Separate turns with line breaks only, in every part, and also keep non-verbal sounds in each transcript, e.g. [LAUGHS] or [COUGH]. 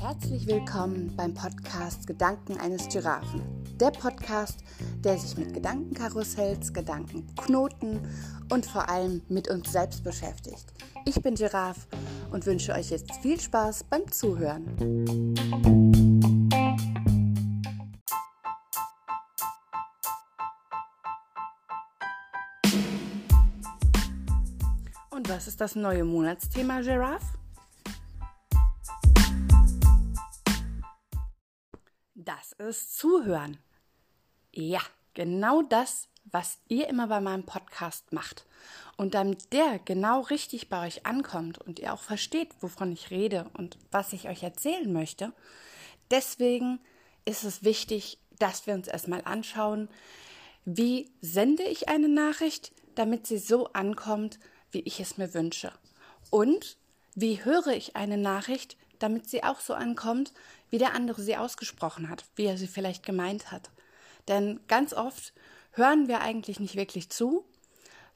Herzlich willkommen beim Podcast Gedanken eines Giraffen. Der Podcast, der sich mit Gedankenkarussells, Gedankenknoten und vor allem mit uns selbst beschäftigt. Ich bin Giraffe und wünsche euch jetzt viel Spaß beim Zuhören. Ist das neue Monatsthema, Giraffe? Das ist Zuhören. Ja, genau das, was ihr immer bei meinem Podcast macht. Und damit der genau richtig bei euch ankommt und ihr auch versteht, wovon ich rede und was ich euch erzählen möchte, deswegen ist es wichtig, dass wir uns erstmal anschauen, wie sende ich eine Nachricht, damit sie so ankommt, wie ich es mir wünsche. Und wie höre ich eine Nachricht, damit sie auch so ankommt, wie der andere sie ausgesprochen hat, wie er sie vielleicht gemeint hat. Denn ganz oft hören wir eigentlich nicht wirklich zu,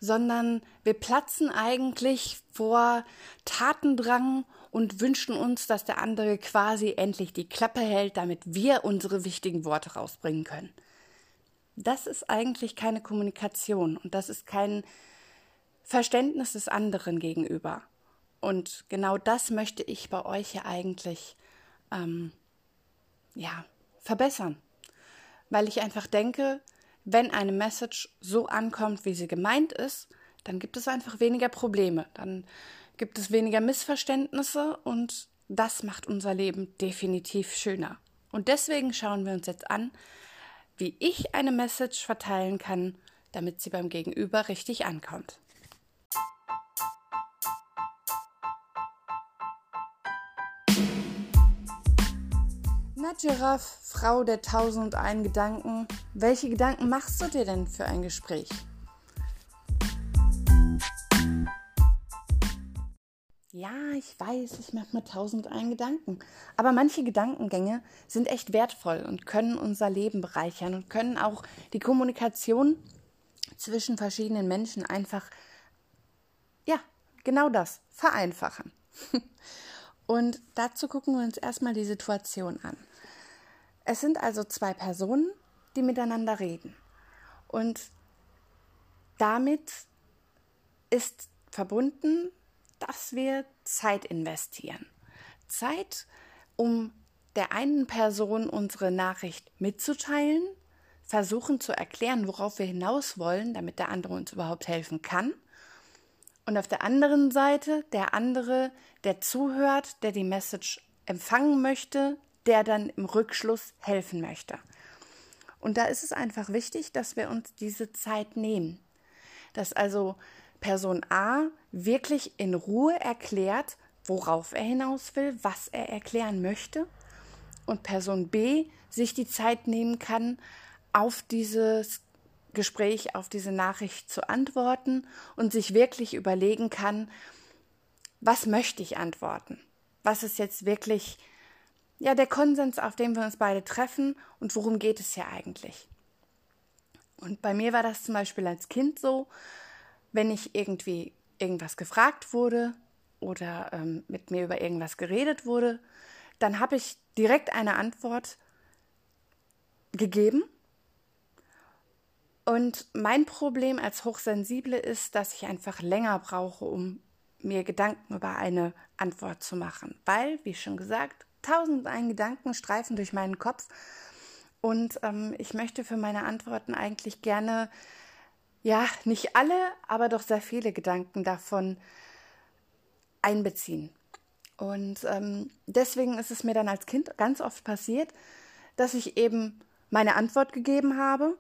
sondern wir platzen eigentlich vor Tatendrang und wünschen uns, dass der andere quasi endlich die Klappe hält, damit wir unsere wichtigen Worte rausbringen können. Das ist eigentlich keine Kommunikation und das ist kein Verständnis des anderen gegenüber. Und genau das möchte ich bei euch ja eigentlich ähm, ja, verbessern. Weil ich einfach denke, wenn eine Message so ankommt, wie sie gemeint ist, dann gibt es einfach weniger Probleme, dann gibt es weniger Missverständnisse und das macht unser Leben definitiv schöner. Und deswegen schauen wir uns jetzt an, wie ich eine Message verteilen kann, damit sie beim Gegenüber richtig ankommt. Na, Giraffe, Frau der tausend ein Gedanken, welche Gedanken machst du dir denn für ein Gespräch? Ja, ich weiß, ich mache mir tausend ein Gedanken. Aber manche Gedankengänge sind echt wertvoll und können unser Leben bereichern und können auch die Kommunikation zwischen verschiedenen Menschen einfach, ja, genau das, vereinfachen. [LAUGHS] Und dazu gucken wir uns erstmal die Situation an. Es sind also zwei Personen, die miteinander reden. Und damit ist verbunden, dass wir Zeit investieren. Zeit, um der einen Person unsere Nachricht mitzuteilen, versuchen zu erklären, worauf wir hinaus wollen, damit der andere uns überhaupt helfen kann. Und auf der anderen Seite der andere, der zuhört, der die Message empfangen möchte, der dann im Rückschluss helfen möchte. Und da ist es einfach wichtig, dass wir uns diese Zeit nehmen. Dass also Person A wirklich in Ruhe erklärt, worauf er hinaus will, was er erklären möchte. Und Person B sich die Zeit nehmen kann, auf dieses Gespräch, auf diese Nachricht zu antworten und sich wirklich überlegen kann, was möchte ich antworten? Was ist jetzt wirklich ja der Konsens, auf dem wir uns beide treffen und worum geht es hier eigentlich. Und bei mir war das zum Beispiel als Kind so, wenn ich irgendwie irgendwas gefragt wurde oder ähm, mit mir über irgendwas geredet wurde, dann habe ich direkt eine Antwort gegeben. Und mein Problem als Hochsensible ist, dass ich einfach länger brauche, um mir Gedanken über eine Antwort zu machen. Weil, wie schon gesagt, tausend ein Gedanken streifen durch meinen Kopf. Und ähm, ich möchte für meine Antworten eigentlich gerne, ja, nicht alle, aber doch sehr viele Gedanken davon einbeziehen. Und ähm, deswegen ist es mir dann als Kind ganz oft passiert, dass ich eben meine Antwort gegeben habe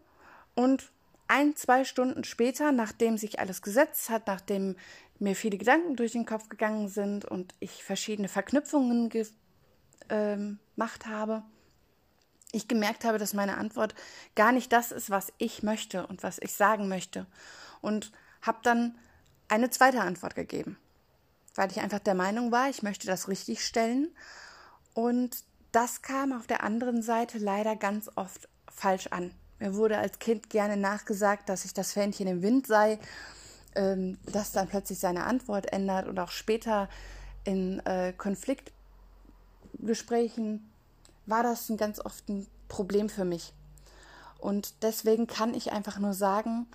und ein, zwei Stunden später, nachdem sich alles gesetzt hat, nachdem mir viele Gedanken durch den Kopf gegangen sind und ich verschiedene Verknüpfungen ge ähm, gemacht habe, ich gemerkt habe, dass meine Antwort gar nicht das ist, was ich möchte und was ich sagen möchte. Und habe dann eine zweite Antwort gegeben, weil ich einfach der Meinung war, ich möchte das richtig stellen. Und das kam auf der anderen Seite leider ganz oft falsch an. Mir wurde als Kind gerne nachgesagt, dass ich das Fähnchen im Wind sei ähm, dass dann plötzlich seine Antwort ändert und auch später in äh, Konfliktgesprächen war das ein ganz oft ein Problem für mich. Und deswegen kann ich einfach nur sagen,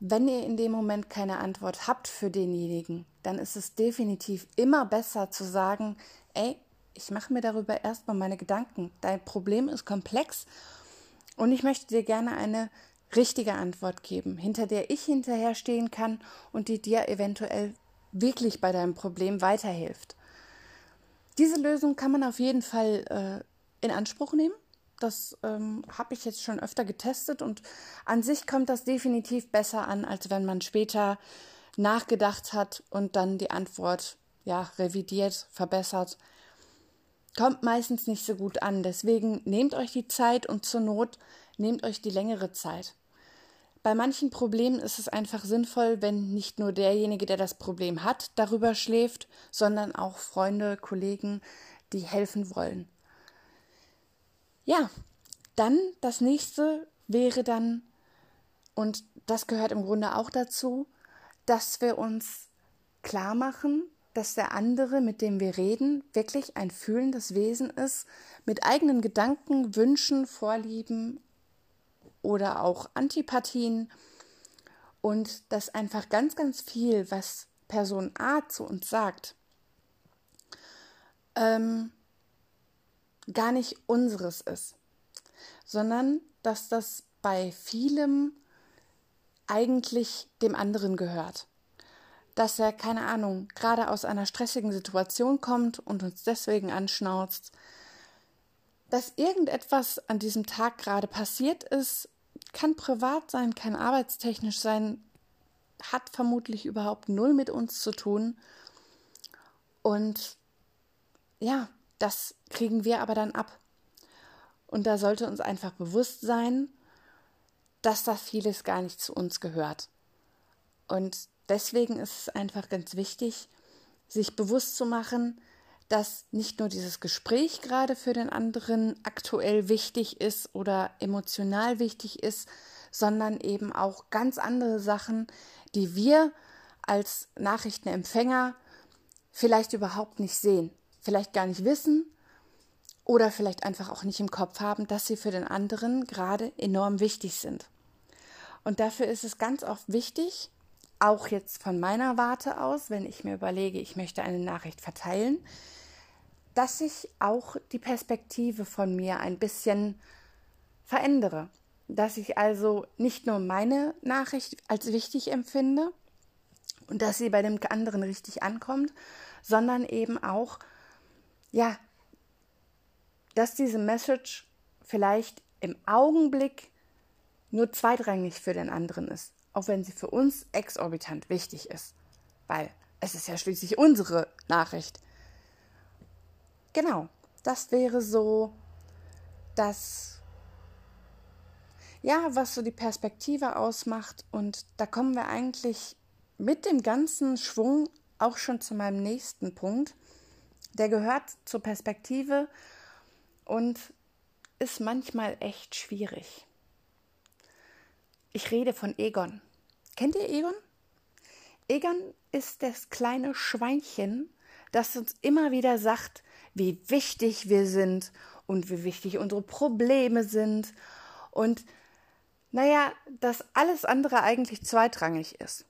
wenn ihr in dem Moment keine Antwort habt für denjenigen, dann ist es definitiv immer besser zu sagen, ey, ich mache mir darüber erstmal meine Gedanken. Dein Problem ist komplex und ich möchte dir gerne eine richtige Antwort geben, hinter der ich hinterher stehen kann und die dir eventuell wirklich bei deinem Problem weiterhilft. Diese Lösung kann man auf jeden Fall äh, in Anspruch nehmen. Das ähm, habe ich jetzt schon öfter getestet und an sich kommt das definitiv besser an, als wenn man später nachgedacht hat und dann die Antwort ja revidiert, verbessert. Kommt meistens nicht so gut an. Deswegen nehmt euch die Zeit und zur Not nehmt euch die längere Zeit. Bei manchen Problemen ist es einfach sinnvoll, wenn nicht nur derjenige, der das Problem hat, darüber schläft, sondern auch Freunde, Kollegen, die helfen wollen. Ja, dann das nächste wäre dann, und das gehört im Grunde auch dazu, dass wir uns klar machen, dass der andere, mit dem wir reden, wirklich ein fühlendes Wesen ist, mit eigenen Gedanken, Wünschen, Vorlieben oder auch Antipathien und dass einfach ganz, ganz viel, was Person A zu uns sagt, ähm, gar nicht unseres ist, sondern dass das bei vielem eigentlich dem anderen gehört. Dass er, keine Ahnung, gerade aus einer stressigen Situation kommt und uns deswegen anschnauzt, dass irgendetwas an diesem Tag gerade passiert ist, kann privat sein, kann arbeitstechnisch sein, hat vermutlich überhaupt null mit uns zu tun. Und ja, das kriegen wir aber dann ab. Und da sollte uns einfach bewusst sein, dass das vieles gar nicht zu uns gehört. Und deswegen ist es einfach ganz wichtig, sich bewusst zu machen, dass nicht nur dieses Gespräch gerade für den anderen aktuell wichtig ist oder emotional wichtig ist, sondern eben auch ganz andere Sachen, die wir als Nachrichtenempfänger vielleicht überhaupt nicht sehen, vielleicht gar nicht wissen oder vielleicht einfach auch nicht im Kopf haben, dass sie für den anderen gerade enorm wichtig sind. Und dafür ist es ganz oft wichtig, auch jetzt von meiner Warte aus, wenn ich mir überlege, ich möchte eine Nachricht verteilen, dass ich auch die Perspektive von mir ein bisschen verändere. Dass ich also nicht nur meine Nachricht als wichtig empfinde und dass sie bei dem anderen richtig ankommt, sondern eben auch, ja, dass diese Message vielleicht im Augenblick nur zweitrangig für den anderen ist, auch wenn sie für uns exorbitant wichtig ist, weil es ist ja schließlich unsere Nachricht. Genau, das wäre so das, ja, was so die Perspektive ausmacht. Und da kommen wir eigentlich mit dem ganzen Schwung auch schon zu meinem nächsten Punkt. Der gehört zur Perspektive und ist manchmal echt schwierig. Ich rede von Egon. Kennt ihr Egon? Egon ist das kleine Schweinchen, das uns immer wieder sagt, wie wichtig wir sind und wie wichtig unsere Probleme sind und naja, dass alles andere eigentlich zweitrangig ist.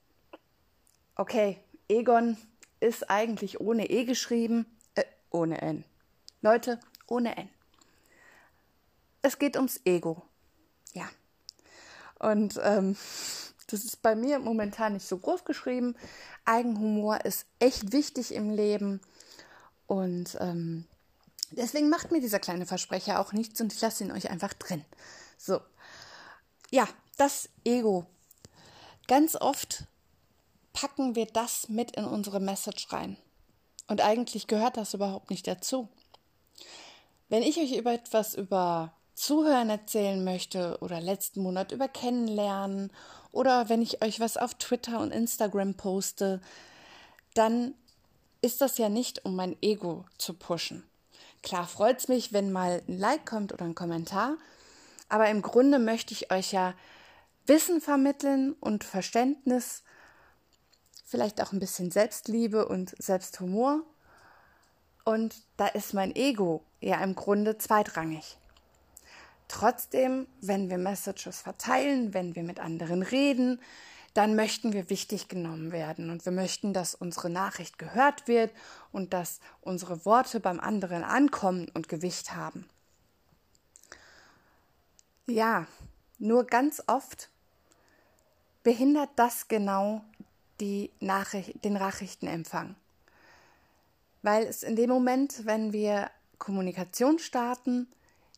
Okay, Egon ist eigentlich ohne E geschrieben, äh, ohne N. Leute, ohne N. Es geht ums Ego. Ja. Und ähm, das ist bei mir momentan nicht so groß geschrieben. Eigenhumor ist echt wichtig im Leben. Und ähm, deswegen macht mir dieser kleine Versprecher auch nichts und ich lasse ihn euch einfach drin. So. Ja, das Ego. Ganz oft packen wir das mit in unsere Message rein. Und eigentlich gehört das überhaupt nicht dazu. Wenn ich euch über etwas über Zuhören erzählen möchte oder letzten Monat über Kennenlernen oder wenn ich euch was auf Twitter und Instagram poste, dann ist das ja nicht, um mein Ego zu pushen. Klar freut es mich, wenn mal ein Like kommt oder ein Kommentar, aber im Grunde möchte ich euch ja Wissen vermitteln und Verständnis vielleicht auch ein bisschen Selbstliebe und Selbsthumor. Und da ist mein Ego ja im Grunde zweitrangig. Trotzdem, wenn wir Messages verteilen, wenn wir mit anderen reden, dann möchten wir wichtig genommen werden und wir möchten, dass unsere Nachricht gehört wird und dass unsere Worte beim anderen ankommen und Gewicht haben. Ja, nur ganz oft behindert das genau die Nachricht, den Nachrichtenempfang. Weil es in dem Moment, wenn wir Kommunikation starten,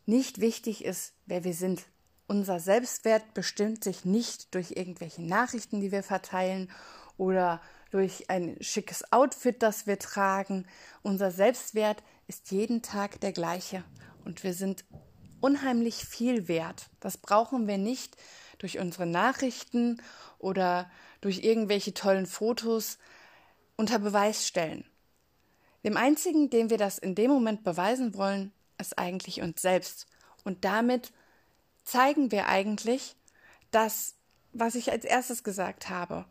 nicht wichtig ist, wer wir sind. Unser Selbstwert bestimmt sich nicht durch irgendwelche Nachrichten, die wir verteilen oder durch ein schickes Outfit, das wir tragen. Unser Selbstwert ist jeden Tag der gleiche und wir sind unheimlich viel wert. Das brauchen wir nicht durch unsere Nachrichten oder durch irgendwelche tollen Fotos unter Beweis stellen. Dem einzigen, dem wir das in dem Moment beweisen wollen, ist eigentlich uns selbst. Und damit zeigen wir eigentlich, dass, was ich als erstes gesagt habe,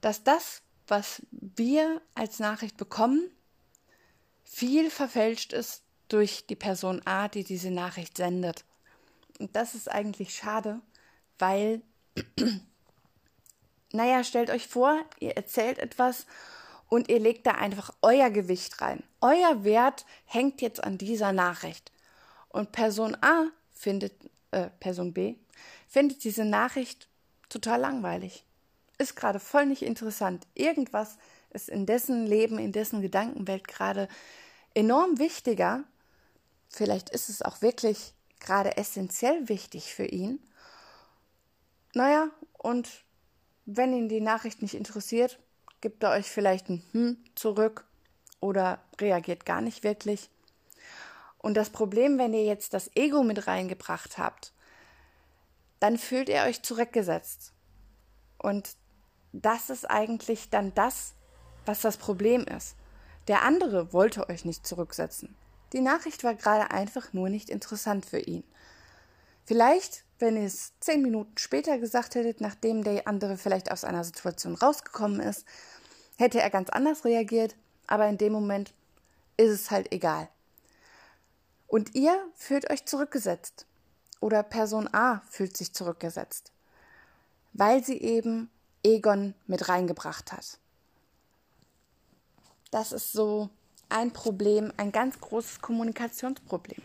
dass das, was wir als Nachricht bekommen, viel verfälscht ist durch die Person A, die diese Nachricht sendet. Und das ist eigentlich schade, weil [CLEARS THROAT] naja, stellt euch vor, ihr erzählt etwas und ihr legt da einfach euer Gewicht rein. Euer Wert hängt jetzt an dieser Nachricht. Und Person A findet, äh, Person B findet diese Nachricht total langweilig. Ist gerade voll nicht interessant. Irgendwas ist in dessen Leben, in dessen Gedankenwelt gerade enorm wichtiger. Vielleicht ist es auch wirklich gerade essentiell wichtig für ihn. Naja, und wenn ihn die Nachricht nicht interessiert, gibt er euch vielleicht ein Hm zurück oder reagiert gar nicht wirklich. Und das Problem, wenn ihr jetzt das Ego mit reingebracht habt, dann fühlt ihr euch zurückgesetzt. Und das ist eigentlich dann das, was das Problem ist. Der andere wollte euch nicht zurücksetzen. Die Nachricht war gerade einfach nur nicht interessant für ihn. Vielleicht wenn ihr es zehn Minuten später gesagt hättet, nachdem der andere vielleicht aus einer Situation rausgekommen ist, hätte er ganz anders reagiert, aber in dem Moment ist es halt egal. Und ihr fühlt euch zurückgesetzt oder Person A fühlt sich zurückgesetzt, weil sie eben Egon mit reingebracht hat. Das ist so ein Problem, ein ganz großes Kommunikationsproblem.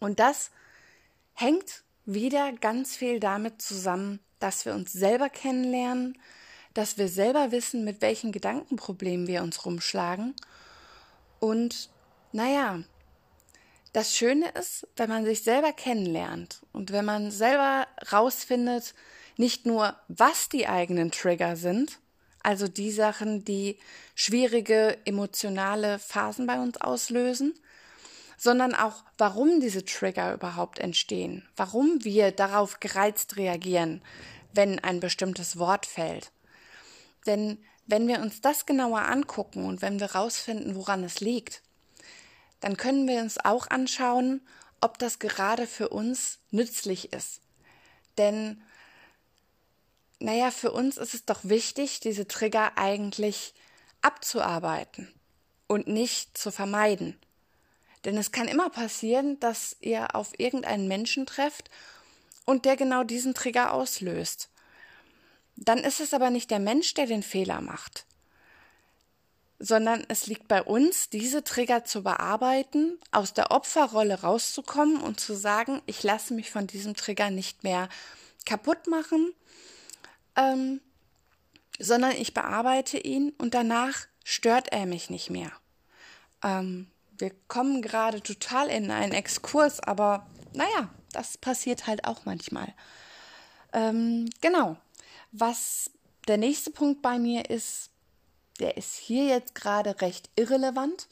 Und das hängt wieder ganz viel damit zusammen, dass wir uns selber kennenlernen, dass wir selber wissen, mit welchen Gedankenproblemen wir uns rumschlagen. Und naja, das Schöne ist, wenn man sich selber kennenlernt und wenn man selber rausfindet, nicht nur, was die eigenen Trigger sind, also die Sachen, die schwierige emotionale Phasen bei uns auslösen, sondern auch, warum diese Trigger überhaupt entstehen, warum wir darauf gereizt reagieren, wenn ein bestimmtes Wort fällt. Denn wenn wir uns das genauer angucken und wenn wir rausfinden, woran es liegt, dann können wir uns auch anschauen, ob das gerade für uns nützlich ist. Denn, naja, für uns ist es doch wichtig, diese Trigger eigentlich abzuarbeiten und nicht zu vermeiden. Denn es kann immer passieren, dass ihr auf irgendeinen Menschen trefft und der genau diesen Trigger auslöst. Dann ist es aber nicht der Mensch, der den Fehler macht, sondern es liegt bei uns, diese Trigger zu bearbeiten, aus der Opferrolle rauszukommen und zu sagen, ich lasse mich von diesem Trigger nicht mehr kaputt machen, ähm, sondern ich bearbeite ihn und danach stört er mich nicht mehr. Ähm, wir kommen gerade total in einen Exkurs, aber naja, das passiert halt auch manchmal. Ähm, genau. Was der nächste Punkt bei mir ist, der ist hier jetzt gerade recht irrelevant,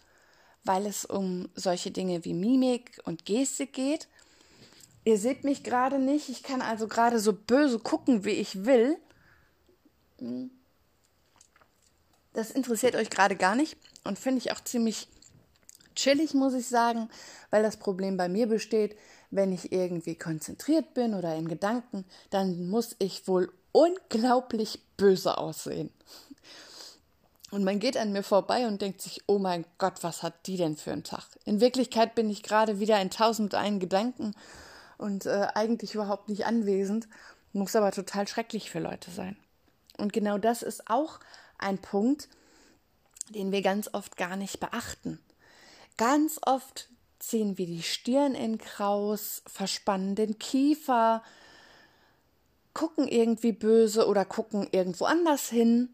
weil es um solche Dinge wie Mimik und Gestik geht. Ihr seht mich gerade nicht, ich kann also gerade so böse gucken, wie ich will. Das interessiert euch gerade gar nicht und finde ich auch ziemlich chillig, muss ich sagen, weil das Problem bei mir besteht, wenn ich irgendwie konzentriert bin oder in Gedanken, dann muss ich wohl unglaublich böse aussehen. Und man geht an mir vorbei und denkt sich, oh mein Gott, was hat die denn für einen Tag? In Wirklichkeit bin ich gerade wieder in tausend einen Gedanken und äh, eigentlich überhaupt nicht anwesend, muss aber total schrecklich für Leute sein. Und genau das ist auch ein Punkt, den wir ganz oft gar nicht beachten. Ganz oft ziehen wir die Stirn in Kraus, verspannen den Kiefer, gucken irgendwie böse oder gucken irgendwo anders hin.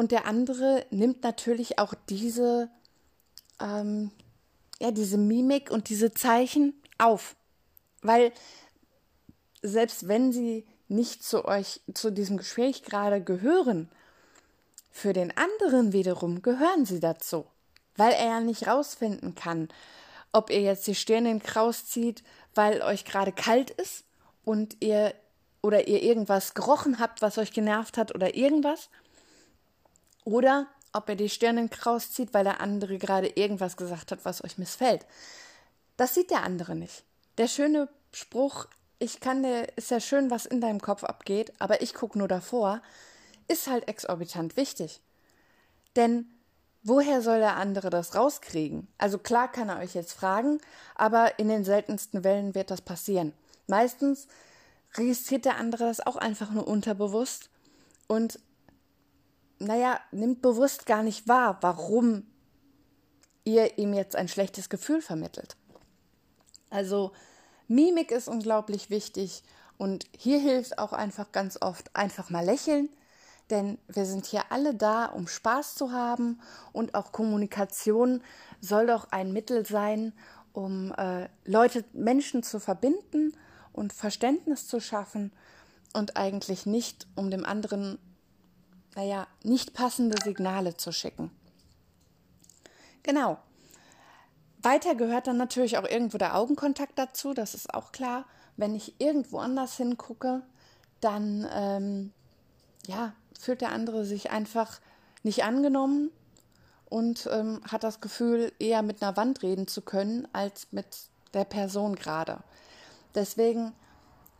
Und der andere nimmt natürlich auch diese, ähm, ja, diese Mimik und diese Zeichen auf. Weil selbst wenn sie nicht zu euch, zu diesem Gespräch gerade gehören, für den anderen wiederum gehören sie dazu, weil er ja nicht rausfinden kann, ob ihr jetzt die Stirn in Kraus zieht, weil euch gerade kalt ist und ihr oder ihr irgendwas gerochen habt, was euch genervt hat oder irgendwas, oder ob ihr die Stirn in Kraus zieht, weil der andere gerade irgendwas gesagt hat, was euch missfällt. Das sieht der andere nicht. Der schöne Spruch, ich kann dir, ist ja schön, was in deinem Kopf abgeht, aber ich gucke nur davor, ist halt exorbitant wichtig. Denn woher soll der andere das rauskriegen? Also klar kann er euch jetzt fragen, aber in den seltensten Wellen wird das passieren. Meistens registriert der andere das auch einfach nur unterbewusst und naja, nimmt bewusst gar nicht wahr, warum ihr ihm jetzt ein schlechtes Gefühl vermittelt. Also Mimik ist unglaublich wichtig und hier hilft auch einfach ganz oft einfach mal lächeln, denn wir sind hier alle da, um Spaß zu haben und auch Kommunikation soll doch ein Mittel sein, um äh, Leute, Menschen zu verbinden und Verständnis zu schaffen und eigentlich nicht, um dem anderen, naja, nicht passende Signale zu schicken. Genau. Weiter gehört dann natürlich auch irgendwo der Augenkontakt dazu, das ist auch klar. Wenn ich irgendwo anders hingucke, dann ähm, ja, fühlt der andere sich einfach nicht angenommen und ähm, hat das Gefühl, eher mit einer Wand reden zu können, als mit der Person gerade. Deswegen,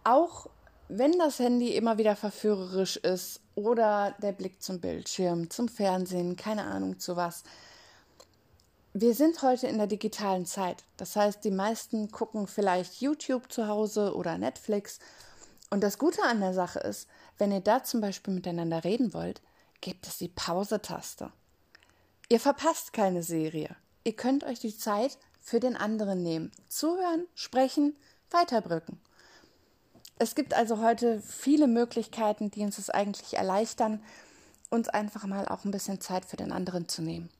auch wenn das Handy immer wieder verführerisch ist oder der Blick zum Bildschirm, zum Fernsehen, keine Ahnung zu was, wir sind heute in der digitalen Zeit. Das heißt, die meisten gucken vielleicht YouTube zu Hause oder Netflix. Und das Gute an der Sache ist, wenn ihr da zum Beispiel miteinander reden wollt, gebt es die Pause-Taste. Ihr verpasst keine Serie. Ihr könnt euch die Zeit für den anderen nehmen. Zuhören, sprechen, weiterbrücken. Es gibt also heute viele Möglichkeiten, die uns es eigentlich erleichtern, uns einfach mal auch ein bisschen Zeit für den anderen zu nehmen.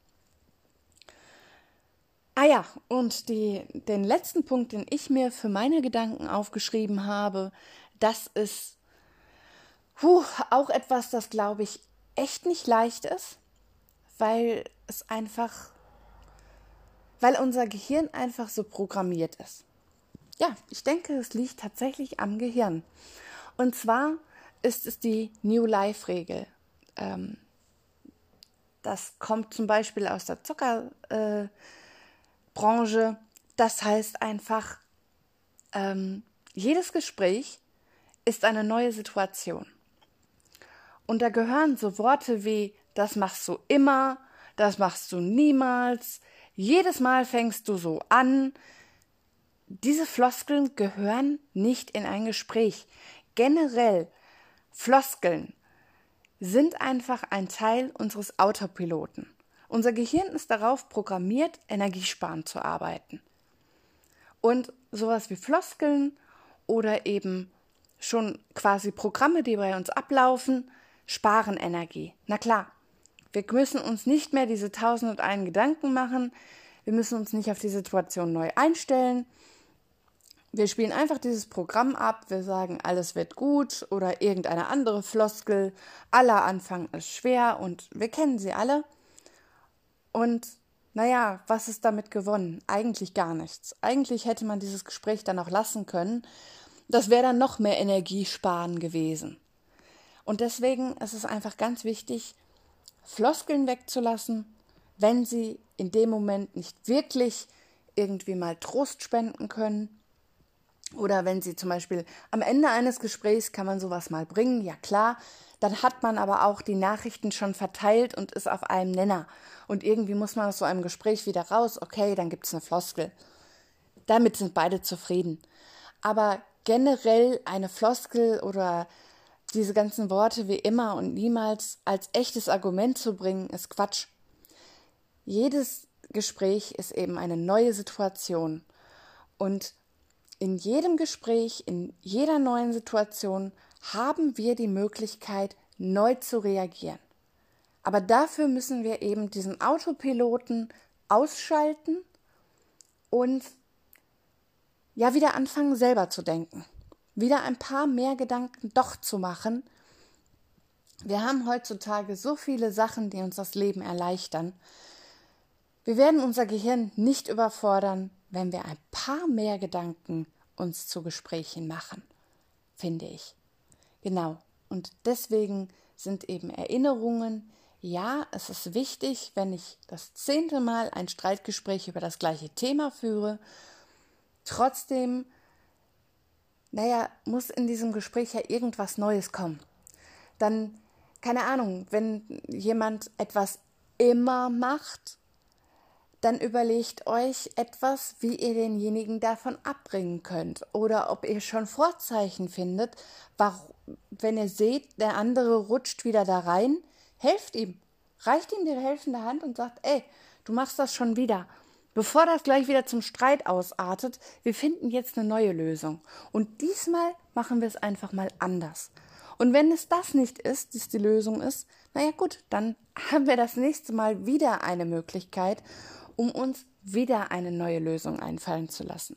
Ah ja, und die, den letzten Punkt, den ich mir für meine Gedanken aufgeschrieben habe, das ist puh, auch etwas, das glaube ich echt nicht leicht ist, weil es einfach, weil unser Gehirn einfach so programmiert ist. Ja, ich denke, es liegt tatsächlich am Gehirn. Und zwar ist es die New Life-Regel. Ähm, das kommt zum Beispiel aus der Zucker. Äh. Das heißt einfach, ähm, jedes Gespräch ist eine neue Situation. Und da gehören so Worte wie, das machst du immer, das machst du niemals, jedes Mal fängst du so an. Diese Floskeln gehören nicht in ein Gespräch. Generell, Floskeln sind einfach ein Teil unseres Autopiloten. Unser Gehirn ist darauf programmiert, energiesparend zu arbeiten. Und sowas wie Floskeln oder eben schon quasi Programme, die bei uns ablaufen, sparen Energie. Na klar, wir müssen uns nicht mehr diese tausend und einen Gedanken machen. Wir müssen uns nicht auf die Situation neu einstellen. Wir spielen einfach dieses Programm ab. Wir sagen, alles wird gut oder irgendeine andere Floskel. Aller Anfang ist schwer und wir kennen sie alle. Und naja, was ist damit gewonnen? Eigentlich gar nichts. Eigentlich hätte man dieses Gespräch dann auch lassen können. Das wäre dann noch mehr Energiesparen gewesen. Und deswegen ist es einfach ganz wichtig, Floskeln wegzulassen, wenn sie in dem Moment nicht wirklich irgendwie mal Trost spenden können Oder wenn Sie zum Beispiel am Ende eines Gesprächs kann man sowas mal bringen, ja klar, dann hat man aber auch die Nachrichten schon verteilt und ist auf einem Nenner. Und irgendwie muss man aus so einem Gespräch wieder raus, okay, dann gibt es eine Floskel. Damit sind beide zufrieden. Aber generell eine Floskel oder diese ganzen Worte wie immer und niemals als echtes Argument zu bringen, ist Quatsch. Jedes Gespräch ist eben eine neue Situation. Und in jedem Gespräch, in jeder neuen Situation haben wir die Möglichkeit, neu zu reagieren. Aber dafür müssen wir eben diesen Autopiloten ausschalten und ja wieder anfangen, selber zu denken. Wieder ein paar mehr Gedanken doch zu machen. Wir haben heutzutage so viele Sachen, die uns das Leben erleichtern. Wir werden unser Gehirn nicht überfordern, wenn wir ein paar mehr Gedanken uns zu Gesprächen machen, finde ich. Genau. Und deswegen sind eben Erinnerungen, ja, es ist wichtig, wenn ich das zehnte Mal ein Streitgespräch über das gleiche Thema führe. Trotzdem, naja, muss in diesem Gespräch ja irgendwas Neues kommen. Dann, keine Ahnung, wenn jemand etwas immer macht, dann überlegt euch etwas, wie ihr denjenigen davon abbringen könnt. Oder ob ihr schon Vorzeichen findet, wenn ihr seht, der andere rutscht wieder da rein, helft ihm. Reicht ihm die helfende Hand und sagt, ey, du machst das schon wieder. Bevor das gleich wieder zum Streit ausartet, wir finden jetzt eine neue Lösung. Und diesmal machen wir es einfach mal anders. Und wenn es das nicht ist, dass die Lösung ist, naja gut, dann [LAUGHS] haben wir das nächste Mal wieder eine Möglichkeit um uns wieder eine neue Lösung einfallen zu lassen.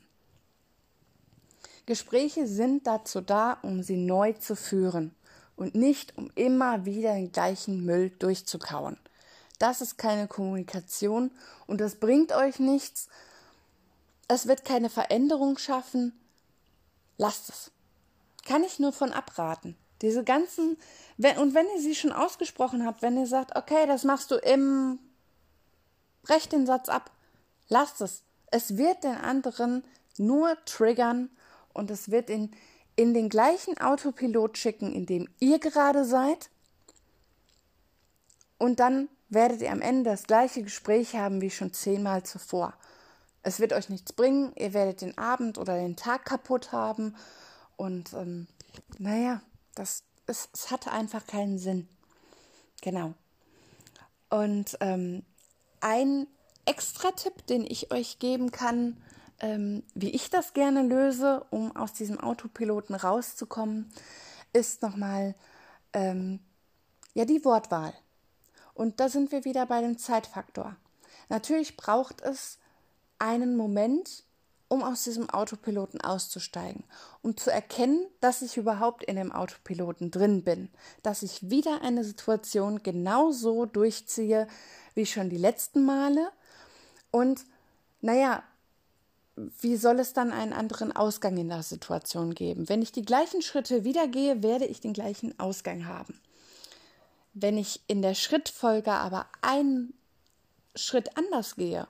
Gespräche sind dazu da, um sie neu zu führen und nicht um immer wieder den gleichen Müll durchzukauen. Das ist keine Kommunikation und das bringt euch nichts. Es wird keine Veränderung schaffen. Lasst es. Kann ich nur von abraten. Diese ganzen, und wenn ihr sie schon ausgesprochen habt, wenn ihr sagt, okay, das machst du im Brecht den Satz ab. Lasst es. Es wird den anderen nur triggern und es wird ihn in den gleichen Autopilot schicken, in dem ihr gerade seid. Und dann werdet ihr am Ende das gleiche Gespräch haben wie schon zehnmal zuvor. Es wird euch nichts bringen, ihr werdet den Abend oder den Tag kaputt haben und ähm, naja, das, es, es hatte einfach keinen Sinn. Genau. Und ähm, ein extra Tipp, den ich euch geben kann, ähm, wie ich das gerne löse, um aus diesem Autopiloten rauszukommen, ist nochmal ähm, ja die Wortwahl. Und da sind wir wieder bei dem Zeitfaktor. Natürlich braucht es einen Moment, um aus diesem Autopiloten auszusteigen, um zu erkennen, dass ich überhaupt in dem Autopiloten drin bin, dass ich wieder eine Situation genauso durchziehe, wie schon die letzten Male. Und naja, wie soll es dann einen anderen Ausgang in der Situation geben? Wenn ich die gleichen Schritte wieder gehe, werde ich den gleichen Ausgang haben. Wenn ich in der Schrittfolge aber einen Schritt anders gehe,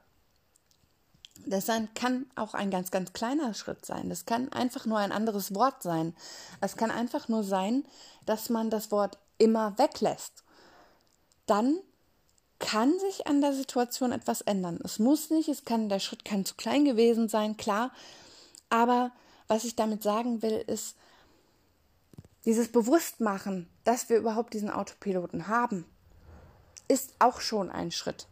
das kann auch ein ganz, ganz kleiner Schritt sein. Das kann einfach nur ein anderes Wort sein. Es kann einfach nur sein, dass man das Wort immer weglässt. Dann kann sich an der Situation etwas ändern. Es muss nicht, es kann, der Schritt kann zu klein gewesen sein, klar. Aber was ich damit sagen will, ist, dieses Bewusstmachen, dass wir überhaupt diesen Autopiloten haben, ist auch schon ein Schritt.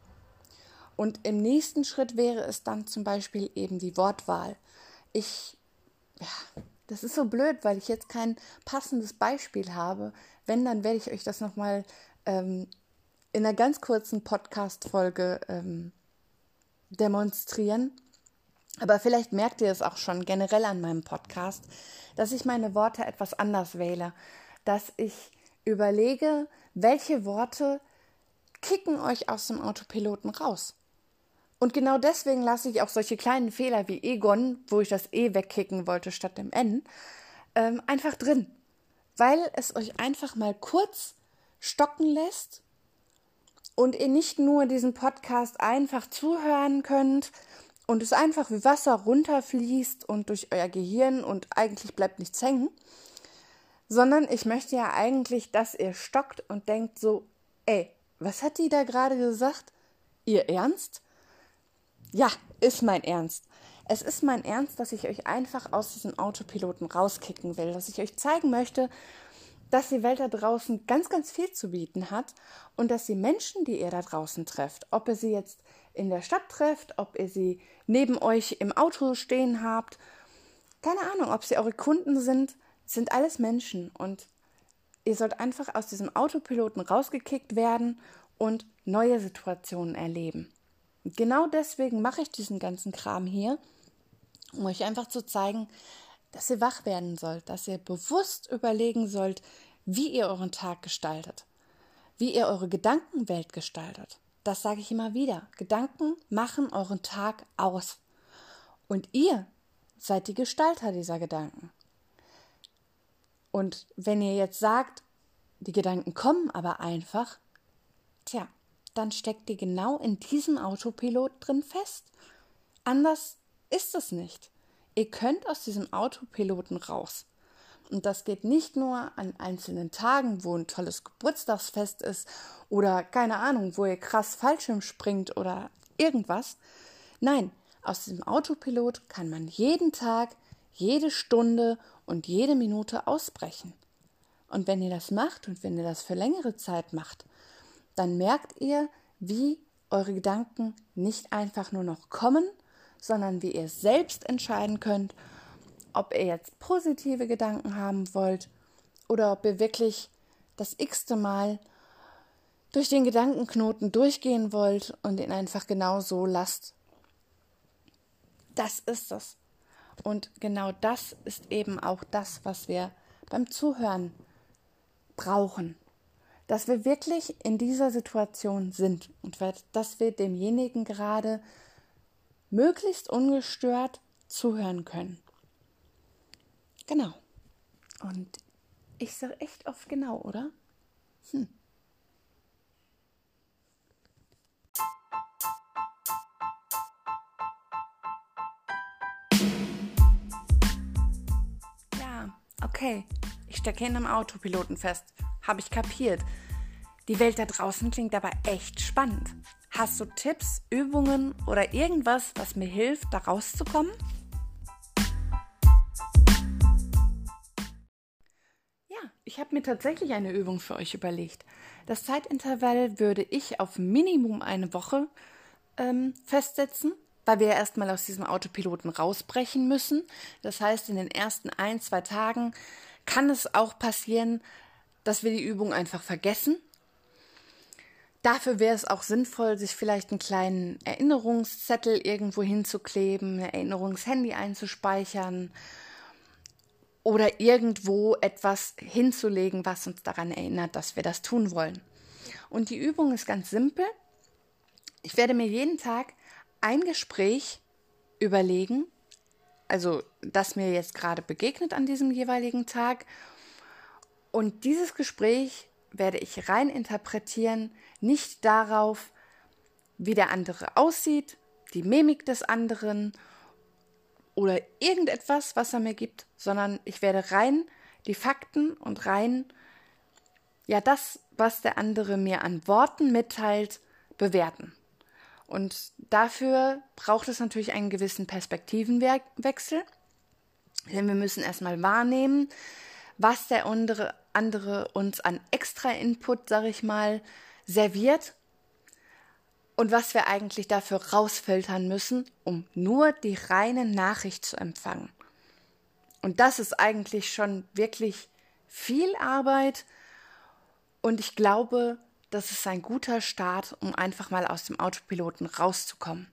Und im nächsten Schritt wäre es dann zum Beispiel eben die Wortwahl. Ich, ja, das ist so blöd, weil ich jetzt kein passendes Beispiel habe. Wenn, dann werde ich euch das nochmal ähm, in einer ganz kurzen Podcast-Folge ähm, demonstrieren. Aber vielleicht merkt ihr es auch schon generell an meinem Podcast, dass ich meine Worte etwas anders wähle, dass ich überlege, welche Worte kicken euch aus dem Autopiloten raus. Und genau deswegen lasse ich auch solche kleinen Fehler wie Egon, wo ich das E wegkicken wollte statt dem N, ähm, einfach drin. Weil es euch einfach mal kurz stocken lässt und ihr nicht nur diesen Podcast einfach zuhören könnt und es einfach wie Wasser runterfließt und durch euer Gehirn und eigentlich bleibt nichts hängen, sondern ich möchte ja eigentlich, dass ihr stockt und denkt so, ey, was hat die da gerade gesagt? Ihr Ernst? Ja, ist mein Ernst. Es ist mein Ernst, dass ich euch einfach aus diesem Autopiloten rauskicken will, dass ich euch zeigen möchte, dass die Welt da draußen ganz, ganz viel zu bieten hat und dass die Menschen, die ihr da draußen trefft, ob ihr sie jetzt in der Stadt trefft, ob ihr sie neben euch im Auto stehen habt, keine Ahnung, ob sie eure Kunden sind, sind alles Menschen und ihr sollt einfach aus diesem Autopiloten rausgekickt werden und neue Situationen erleben. genau deswegen mache ich diesen ganzen Kram hier, um euch einfach zu zeigen, dass ihr wach werden sollt, dass ihr bewusst überlegen sollt, wie ihr euren Tag gestaltet, wie ihr eure Gedankenwelt gestaltet. Das sage ich immer wieder. Gedanken machen euren Tag aus. Und ihr seid die Gestalter dieser Gedanken. Und wenn ihr jetzt sagt, die Gedanken kommen aber einfach, tja, dann steckt ihr genau in diesem Autopilot drin fest. Anders ist es nicht. Ihr könnt aus diesem Autopiloten raus. Und das geht nicht nur an einzelnen Tagen, wo ein tolles Geburtstagsfest ist oder keine Ahnung, wo ihr krass Fallschirm springt oder irgendwas. Nein, aus diesem Autopilot kann man jeden Tag, jede Stunde und jede Minute ausbrechen. Und wenn ihr das macht und wenn ihr das für längere Zeit macht, dann merkt ihr, wie eure Gedanken nicht einfach nur noch kommen, sondern wie ihr selbst entscheiden könnt, ob ihr jetzt positive Gedanken haben wollt oder ob ihr wirklich das x-te Mal durch den Gedankenknoten durchgehen wollt und ihn einfach genau so lasst. Das ist es. Und genau das ist eben auch das, was wir beim Zuhören brauchen. Dass wir wirklich in dieser Situation sind und dass wir demjenigen gerade möglichst ungestört zuhören können. Genau. Und ich sage echt oft genau, oder? Hm. Ja, okay. Ich stecke in einem Autopiloten fest. Habe ich kapiert. Die Welt da draußen klingt aber echt spannend. Hast du Tipps, Übungen oder irgendwas, was mir hilft, da rauszukommen? Ja, ich habe mir tatsächlich eine Übung für euch überlegt. Das Zeitintervall würde ich auf Minimum eine Woche ähm, festsetzen, weil wir ja erstmal aus diesem Autopiloten rausbrechen müssen. Das heißt, in den ersten ein, zwei Tagen kann es auch passieren, dass wir die Übung einfach vergessen Dafür wäre es auch sinnvoll, sich vielleicht einen kleinen Erinnerungszettel irgendwo hinzukleben, ein Erinnerungshandy einzuspeichern oder irgendwo etwas hinzulegen, was uns daran erinnert, dass wir das tun wollen. Und die Übung ist ganz simpel. Ich werde mir jeden Tag ein Gespräch überlegen, also das mir jetzt gerade begegnet an diesem jeweiligen Tag. Und dieses Gespräch werde ich rein interpretieren, nicht darauf, wie der andere aussieht, die Mimik des anderen oder irgendetwas, was er mir gibt, sondern ich werde rein die Fakten und rein ja das, was der andere mir an Worten mitteilt, bewerten. Und dafür braucht es natürlich einen gewissen Perspektivenwechsel, denn wir müssen erstmal wahrnehmen, was der andere, andere uns an extra Input, sag ich mal, serviert und was wir eigentlich dafür rausfiltern müssen, um nur die reine Nachricht zu empfangen. Und das ist eigentlich schon wirklich viel Arbeit und ich glaube, das ist ein guter Start, um einfach mal aus dem Autopiloten rauszukommen.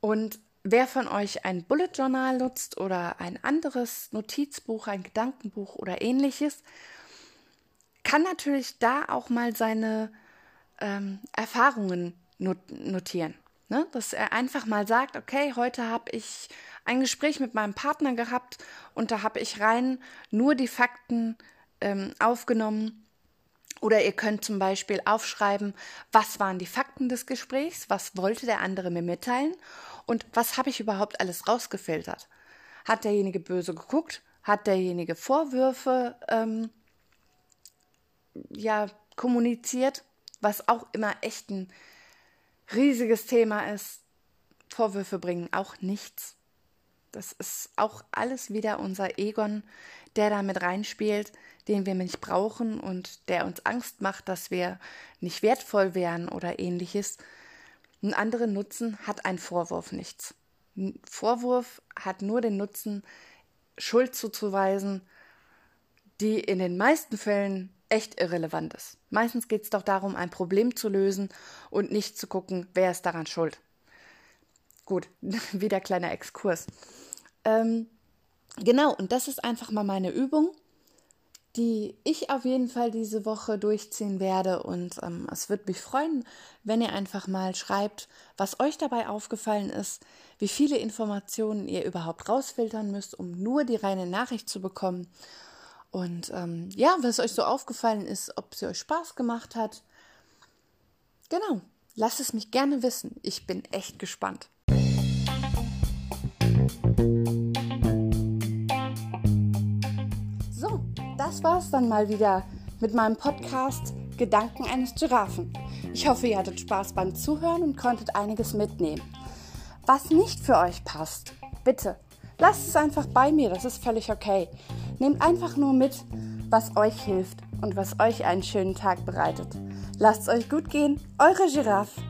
Und wer von euch ein Bullet Journal nutzt oder ein anderes Notizbuch, ein Gedankenbuch oder ähnliches, kann natürlich da auch mal seine ähm, Erfahrungen notieren. Ne? Dass er einfach mal sagt, okay, heute habe ich ein Gespräch mit meinem Partner gehabt und da habe ich rein nur die Fakten ähm, aufgenommen Oder ihr könnt zum Beispiel aufschreiben, was waren die Fakten des Gesprächs, was wollte der andere mir mitteilen und was habe ich überhaupt alles rausgefiltert. Hat derjenige böse geguckt? Hat derjenige Vorwürfe ähm, ja, kommuniziert? Was auch immer echt ein riesiges Thema ist. Vorwürfe bringen auch nichts. Das ist auch alles wieder unser Egon, der da mit reinspielt, den wir nicht brauchen und der uns Angst macht, dass wir nicht wertvoll wären oder ähnliches. Einen anderen Nutzen hat ein Vorwurf nichts. Ein Vorwurf hat nur den Nutzen, Schuld zuzuweisen, die in den meisten Fällen echt irrelevant ist. Meistens geht es doch darum, ein Problem zu lösen und nicht zu gucken, wer ist daran schuld. Gut, [LAUGHS] wieder kleiner Exkurs. Ähm, genau, und das ist einfach mal meine Übung, die ich auf jeden Fall diese Woche durchziehen werde. Und ähm, es würde mich freuen, wenn ihr einfach mal schreibt, was euch dabei aufgefallen ist, wie viele Informationen ihr überhaupt rausfiltern müsst, um nur die reine Nachricht zu bekommen. Und ähm, ja, was euch so aufgefallen ist, ob sie euch Spaß gemacht hat. Genau, lasst es mich gerne wissen. Ich bin echt gespannt. Das war's dann mal wieder mit meinem Podcast Gedanken eines Giraffen. Ich hoffe, ihr hattet Spaß beim Zuhören und konntet einiges mitnehmen. Was nicht für euch passt, bitte, lasst es einfach bei mir, das ist völlig okay. Nehmt einfach nur mit, was euch hilft und was euch einen schönen Tag bereitet. Lasst es euch gut gehen, eure Giraffe.